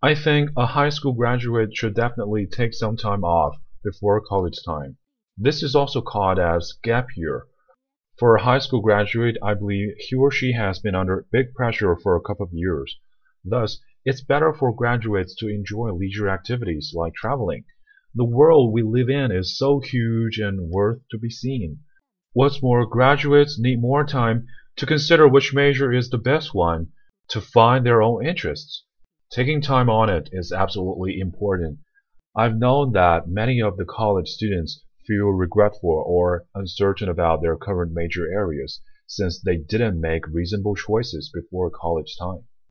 I think a high school graduate should definitely take some time off before college time. This is also called as gap year. For a high school graduate, I believe he or she has been under big pressure for a couple of years. Thus, it's better for graduates to enjoy leisure activities like traveling. The world we live in is so huge and worth to be seen. What's more, graduates need more time to consider which major is the best one, to find their own interests. Taking time on it is absolutely important. I've known that many of the college students feel regretful or uncertain about their current major areas since they didn't make reasonable choices before college time.